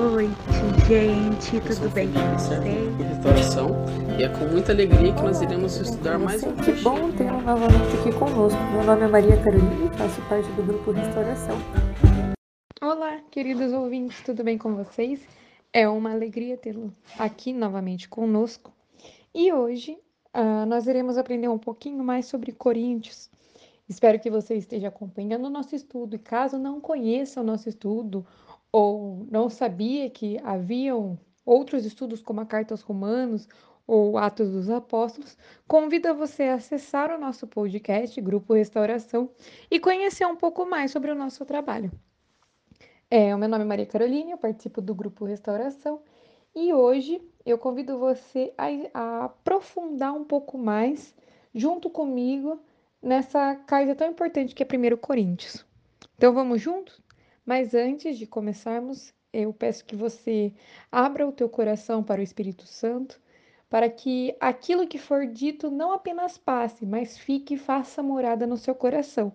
Boa noite, gente. Tudo bem com vocês? Restauração e é com muita alegria que nós iremos estudar mais um Que bom tê-lo novamente aqui conosco. Meu nome é Maria Carolina e faço parte do grupo Restauração. Olá, queridos ouvintes, tudo bem com vocês? É uma alegria tê-lo aqui novamente conosco. E hoje ah, nós iremos aprender um pouquinho mais sobre Coríntios. Espero que você esteja acompanhando o nosso estudo. E caso não conheça o nosso estudo ou não sabia que haviam outros estudos como a Carta aos Romanos ou Atos dos Apóstolos, convido você a acessar o nosso podcast, Grupo Restauração, e conhecer um pouco mais sobre o nosso trabalho. É, o meu nome é Maria Carolina, eu participo do Grupo Restauração e hoje eu convido você a, a aprofundar um pouco mais, junto comigo, nessa carta tão importante que é 1 Coríntios. Então vamos juntos? Mas antes de começarmos, eu peço que você abra o teu coração para o Espírito Santo, para que aquilo que for dito não apenas passe, mas fique e faça morada no seu coração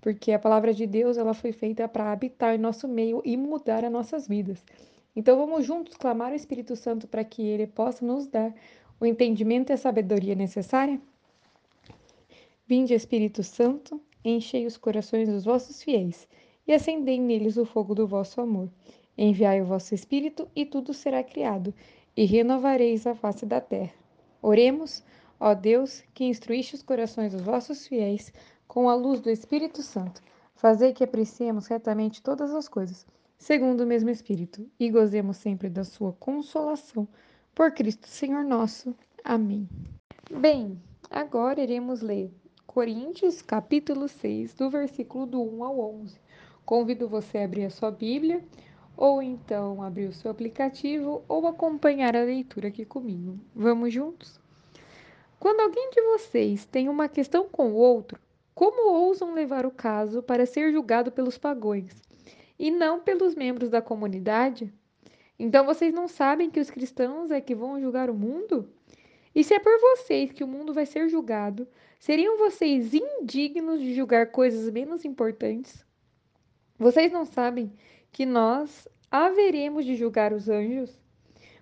porque a palavra de Deus ela foi feita para habitar em nosso meio e mudar as nossas vidas. Então vamos juntos clamar ao Espírito Santo para que ele possa nos dar o entendimento e a sabedoria necessária? Vinde, Espírito Santo, enchei os corações dos vossos fiéis e acendei neles o fogo do vosso amor. Enviai o vosso Espírito e tudo será criado, e renovareis a face da terra. Oremos, ó Deus, que instruíste os corações dos vossos fiéis com a luz do Espírito Santo, fazei que apreciemos retamente todas as coisas, segundo o mesmo Espírito, e gozemos sempre da sua consolação. Por Cristo Senhor nosso. Amém. Bem, agora iremos ler Coríntios, capítulo 6, do versículo do 1 ao 11. Convido você a abrir a sua Bíblia, ou então abrir o seu aplicativo, ou acompanhar a leitura aqui comigo. Vamos juntos? Quando alguém de vocês tem uma questão com o outro, como ousam levar o caso para ser julgado pelos pagões e não pelos membros da comunidade? Então vocês não sabem que os cristãos é que vão julgar o mundo? E se é por vocês que o mundo vai ser julgado, seriam vocês indignos de julgar coisas menos importantes? Vocês não sabem que nós haveremos de julgar os anjos?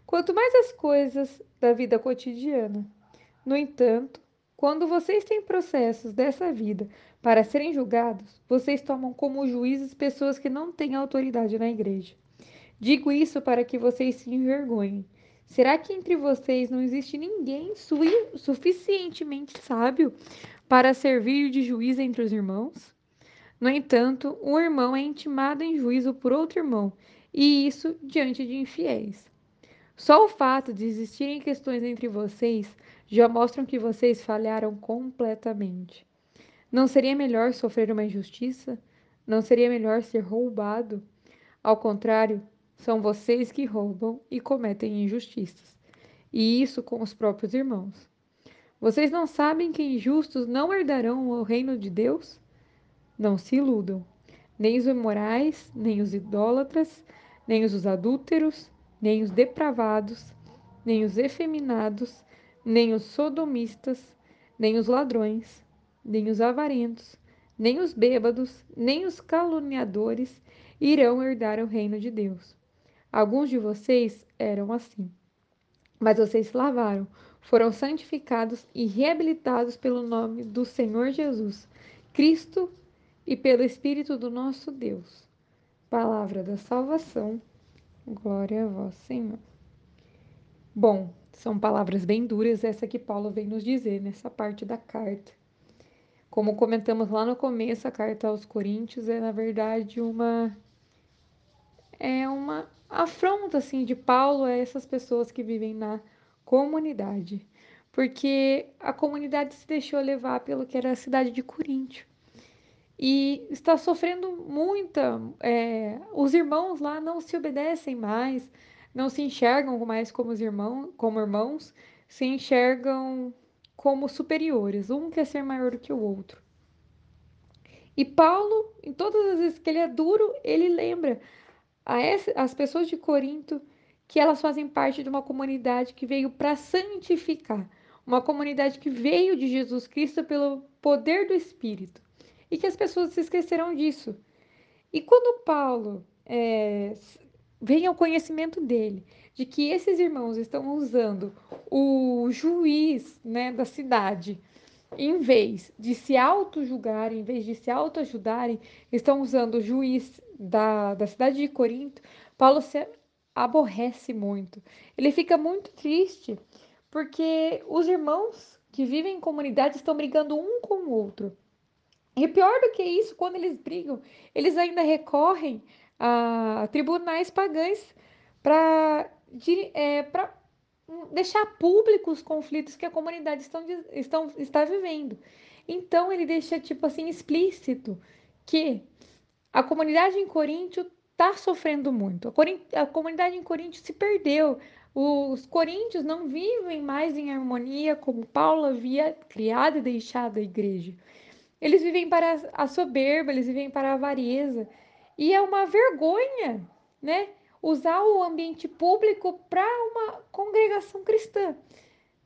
Quanto mais as coisas da vida cotidiana. No entanto, quando vocês têm processos dessa vida para serem julgados, vocês tomam como juízes pessoas que não têm autoridade na igreja. Digo isso para que vocês se envergonhem. Será que entre vocês não existe ninguém su suficientemente sábio para servir de juiz entre os irmãos? No entanto, um irmão é intimado em juízo por outro irmão, e isso diante de infiéis. Só o fato de existirem questões entre vocês já mostram que vocês falharam completamente. Não seria melhor sofrer uma injustiça? Não seria melhor ser roubado? Ao contrário, são vocês que roubam e cometem injustiças, e isso com os próprios irmãos. Vocês não sabem que injustos não herdarão o reino de Deus? Não se iludam. Nem os imorais, nem os idólatras, nem os adúlteros, nem os depravados, nem os efeminados, nem os sodomistas, nem os ladrões, nem os avarentos, nem os bêbados, nem os caluniadores irão herdar o reino de Deus. Alguns de vocês eram assim. Mas vocês se lavaram, foram santificados e reabilitados pelo nome do Senhor Jesus, Cristo e pelo Espírito do nosso Deus. Palavra da salvação. Glória a vós, Senhor. Bom, são palavras bem duras essa que Paulo vem nos dizer nessa parte da carta. Como comentamos lá no começo, a carta aos Coríntios é na verdade uma é uma afronta assim de Paulo a essas pessoas que vivem na comunidade, porque a comunidade se deixou levar pelo que era a cidade de Coríntio e está sofrendo muita. É, os irmãos lá não se obedecem mais, não se enxergam mais como, os irmãos, como irmãos, se enxergam como superiores, um quer ser maior do que o outro. E Paulo, em todas as vezes que ele é duro, ele lembra a essa, as pessoas de Corinto que elas fazem parte de uma comunidade que veio para santificar, uma comunidade que veio de Jesus Cristo pelo poder do Espírito e que as pessoas se esquecerão disso. E quando Paulo é, vem ao conhecimento dele de que esses irmãos estão usando o juiz né, da cidade, em vez de se auto-julgarem, em vez de se auto-ajudarem, estão usando o juiz da, da cidade de Corinto, Paulo se aborrece muito. Ele fica muito triste porque os irmãos que vivem em comunidade estão brigando um com o outro. E pior do que isso, quando eles brigam, eles ainda recorrem a tribunais pagãs para é, deixar públicos os conflitos que a comunidade estão, estão, está vivendo. Então ele deixa tipo assim explícito que a comunidade em Coríntio está sofrendo muito. A, a comunidade em Coríntio se perdeu. Os coríntios não vivem mais em harmonia como Paulo havia criado e deixado a igreja. Eles vivem para a soberba, eles vivem para a avareza. E é uma vergonha, né? Usar o ambiente público para uma congregação cristã.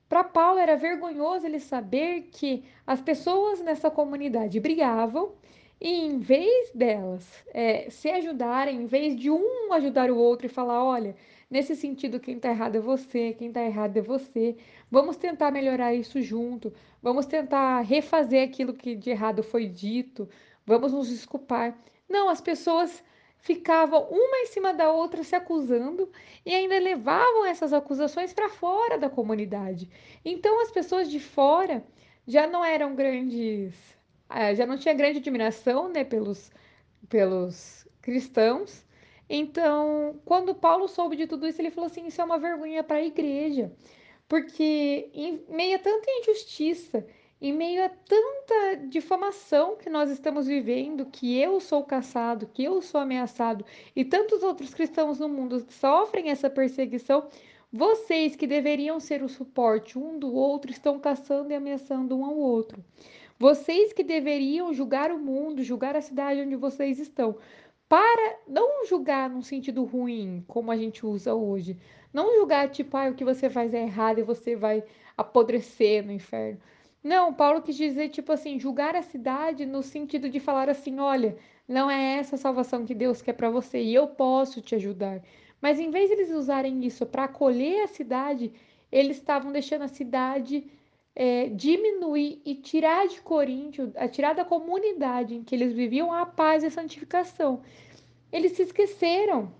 Para Paulo era vergonhoso ele saber que as pessoas nessa comunidade brigavam e em vez delas é, se ajudarem, em vez de um ajudar o outro e falar: olha, nesse sentido, quem está errado é você, quem está errado é você, vamos tentar melhorar isso junto, vamos tentar refazer aquilo que de errado foi dito, vamos nos desculpar. Não, as pessoas ficavam uma em cima da outra se acusando e ainda levavam essas acusações para fora da comunidade. Então as pessoas de fora já não eram grandes é, já não tinha grande admiração né, pelos, pelos cristãos. Então, quando Paulo soube de tudo isso, ele falou assim: Isso é uma vergonha para a igreja, porque em meio a tanta injustiça, em meio a tanta difamação que nós estamos vivendo, que eu sou caçado, que eu sou ameaçado e tantos outros cristãos no mundo sofrem essa perseguição, vocês que deveriam ser o suporte um do outro estão caçando e ameaçando um ao outro. Vocês que deveriam julgar o mundo, julgar a cidade onde vocês estão, para não julgar num sentido ruim, como a gente usa hoje. Não julgar tipo, ah, o que você faz é errado e você vai apodrecer no inferno. Não, Paulo quis dizer, tipo assim, julgar a cidade no sentido de falar assim: olha, não é essa a salvação que Deus quer para você e eu posso te ajudar. Mas em vez de eles usarem isso para acolher a cidade, eles estavam deixando a cidade é, diminuir e tirar de Coríntio, tirar da comunidade em que eles viviam a paz e a santificação. Eles se esqueceram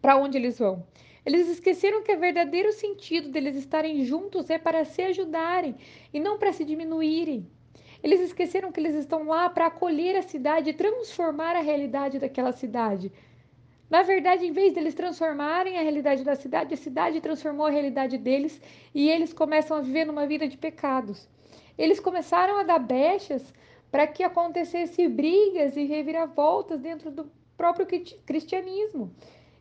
para onde eles vão. Eles esqueceram que o verdadeiro sentido deles estarem juntos é para se ajudarem e não para se diminuírem. Eles esqueceram que eles estão lá para acolher a cidade e transformar a realidade daquela cidade. Na verdade, em vez deles transformarem a realidade da cidade, a cidade transformou a realidade deles e eles começam a viver numa vida de pecados. Eles começaram a dar brechas para que acontecesse brigas e reviravoltas dentro do próprio cristianismo.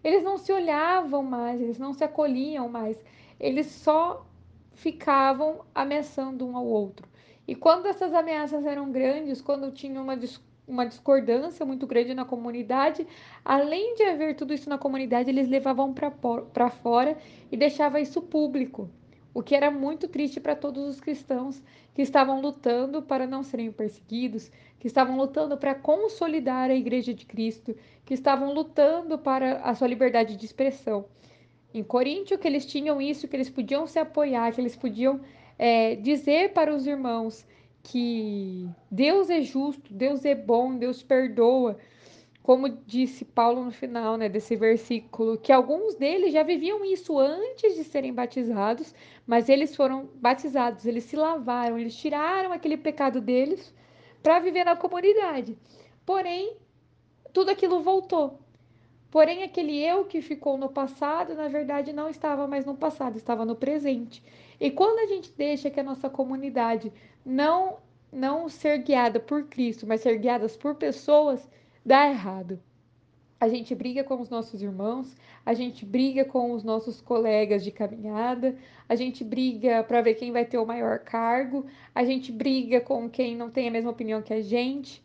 Eles não se olhavam mais, eles não se acolhiam mais, eles só ficavam ameaçando um ao outro. E quando essas ameaças eram grandes, quando tinha uma discussão, uma discordância muito grande na comunidade. Além de haver tudo isso na comunidade, eles levavam para fora e deixavam isso público, o que era muito triste para todos os cristãos que estavam lutando para não serem perseguidos, que estavam lutando para consolidar a Igreja de Cristo, que estavam lutando para a sua liberdade de expressão. Em Coríntio, que eles tinham isso, que eles podiam se apoiar, que eles podiam é, dizer para os irmãos que Deus é justo, Deus é bom, Deus perdoa. Como disse Paulo no final né, desse versículo, que alguns deles já viviam isso antes de serem batizados, mas eles foram batizados, eles se lavaram, eles tiraram aquele pecado deles para viver na comunidade. Porém, tudo aquilo voltou. Porém, aquele eu que ficou no passado, na verdade, não estava mais no passado, estava no presente. E quando a gente deixa que a nossa comunidade não não ser guiada por Cristo, mas ser guiadas por pessoas, dá errado. a gente briga com os nossos irmãos, a gente briga com os nossos colegas de caminhada, a gente briga para ver quem vai ter o maior cargo, a gente briga com quem não tem a mesma opinião que a gente.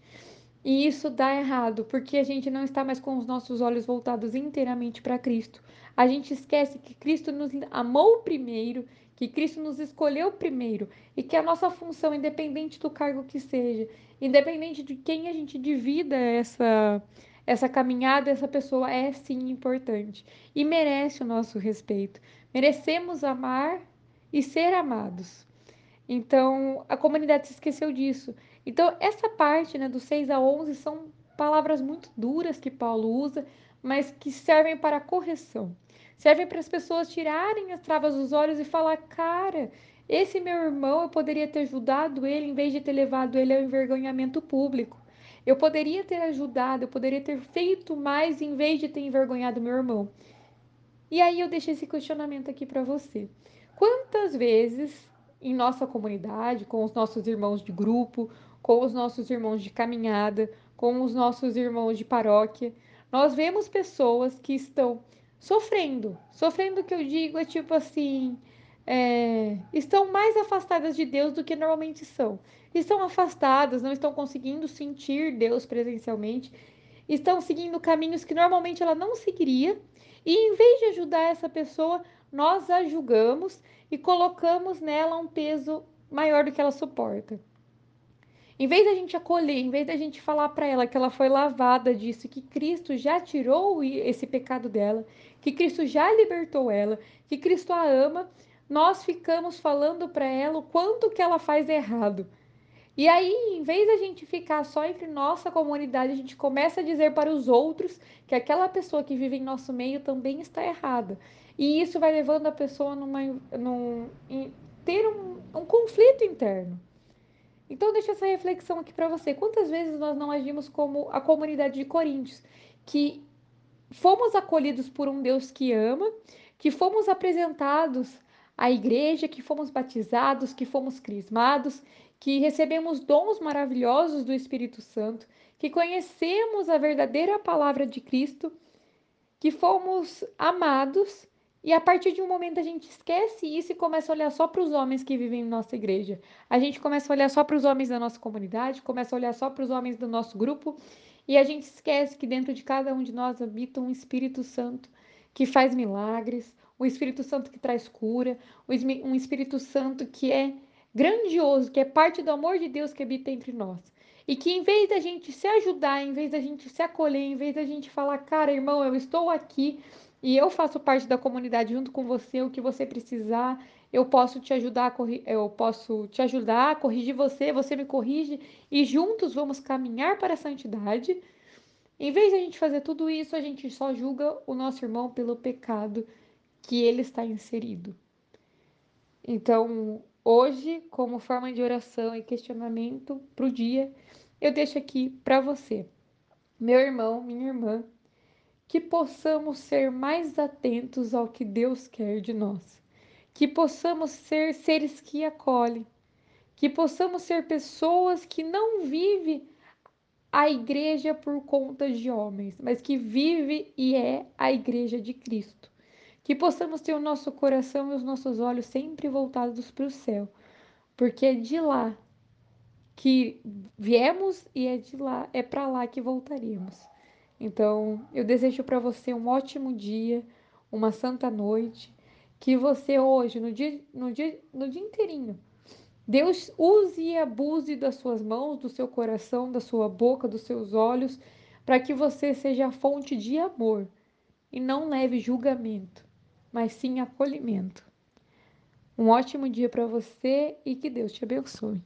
E isso dá errado, porque a gente não está mais com os nossos olhos voltados inteiramente para Cristo. A gente esquece que Cristo nos amou primeiro, que Cristo nos escolheu primeiro e que a nossa função, independente do cargo que seja, independente de quem a gente divida essa essa caminhada, essa pessoa é sim importante e merece o nosso respeito. Merecemos amar e ser amados. Então, a comunidade se esqueceu disso. Então, essa parte, né, do 6 a 11 são palavras muito duras que Paulo usa, mas que servem para correção. Servem para as pessoas tirarem as travas dos olhos e falar: "Cara, esse meu irmão, eu poderia ter ajudado ele em vez de ter levado ele ao envergonhamento público. Eu poderia ter ajudado, eu poderia ter feito mais em vez de ter envergonhado meu irmão. E aí eu deixo esse questionamento aqui para você. Quantas vezes em nossa comunidade, com os nossos irmãos de grupo, com os nossos irmãos de caminhada, com os nossos irmãos de paróquia, nós vemos pessoas que estão sofrendo. Sofrendo que eu digo é tipo assim, é, estão mais afastadas de Deus do que normalmente são. Estão afastadas, não estão conseguindo sentir Deus presencialmente, estão seguindo caminhos que normalmente ela não seguiria, e em vez de ajudar essa pessoa, nós a julgamos e colocamos nela um peso maior do que ela suporta. Em vez da gente acolher, em vez da gente falar para ela que ela foi lavada disso, que Cristo já tirou esse pecado dela, que Cristo já libertou ela, que Cristo a ama, nós ficamos falando para ela o quanto que ela faz errado. E aí, em vez da gente ficar só entre nossa comunidade, a gente começa a dizer para os outros que aquela pessoa que vive em nosso meio também está errada. E isso vai levando a pessoa numa, num, em, ter um, um conflito interno. Então, deixa essa reflexão aqui para você. Quantas vezes nós não agimos como a comunidade de Coríntios, que fomos acolhidos por um Deus que ama, que fomos apresentados a igreja, que fomos batizados, que fomos crismados, que recebemos dons maravilhosos do Espírito Santo, que conhecemos a verdadeira palavra de Cristo, que fomos amados e a partir de um momento a gente esquece isso e começa a olhar só para os homens que vivem em nossa igreja. A gente começa a olhar só para os homens da nossa comunidade, começa a olhar só para os homens do nosso grupo e a gente esquece que dentro de cada um de nós habita um Espírito Santo que faz milagres, o Espírito Santo que traz cura, um Espírito Santo que é grandioso, que é parte do amor de Deus que habita entre nós. E que em vez da gente se ajudar, em vez da gente se acolher, em vez da gente falar, cara, irmão, eu estou aqui e eu faço parte da comunidade junto com você, o que você precisar, eu posso te ajudar, eu posso te ajudar a corrigir você, você me corrige e juntos vamos caminhar para a santidade. Em vez de a gente fazer tudo isso, a gente só julga o nosso irmão pelo pecado que ele está inserido. Então, hoje, como forma de oração e questionamento para o dia, eu deixo aqui para você, meu irmão, minha irmã, que possamos ser mais atentos ao que Deus quer de nós, que possamos ser seres que acolhem, que possamos ser pessoas que não vivem a igreja por conta de homens, mas que vive e é a igreja de Cristo. Que possamos ter o nosso coração e os nossos olhos sempre voltados para o céu, porque é de lá que viemos e é de lá, é para lá que voltaremos. Então, eu desejo para você um ótimo dia, uma santa noite, que você hoje, no dia, no dia, no dia inteirinho, Deus use e abuse das suas mãos, do seu coração, da sua boca, dos seus olhos, para que você seja a fonte de amor e não leve julgamento mas sim acolhimento. Um ótimo dia para você e que Deus te abençoe.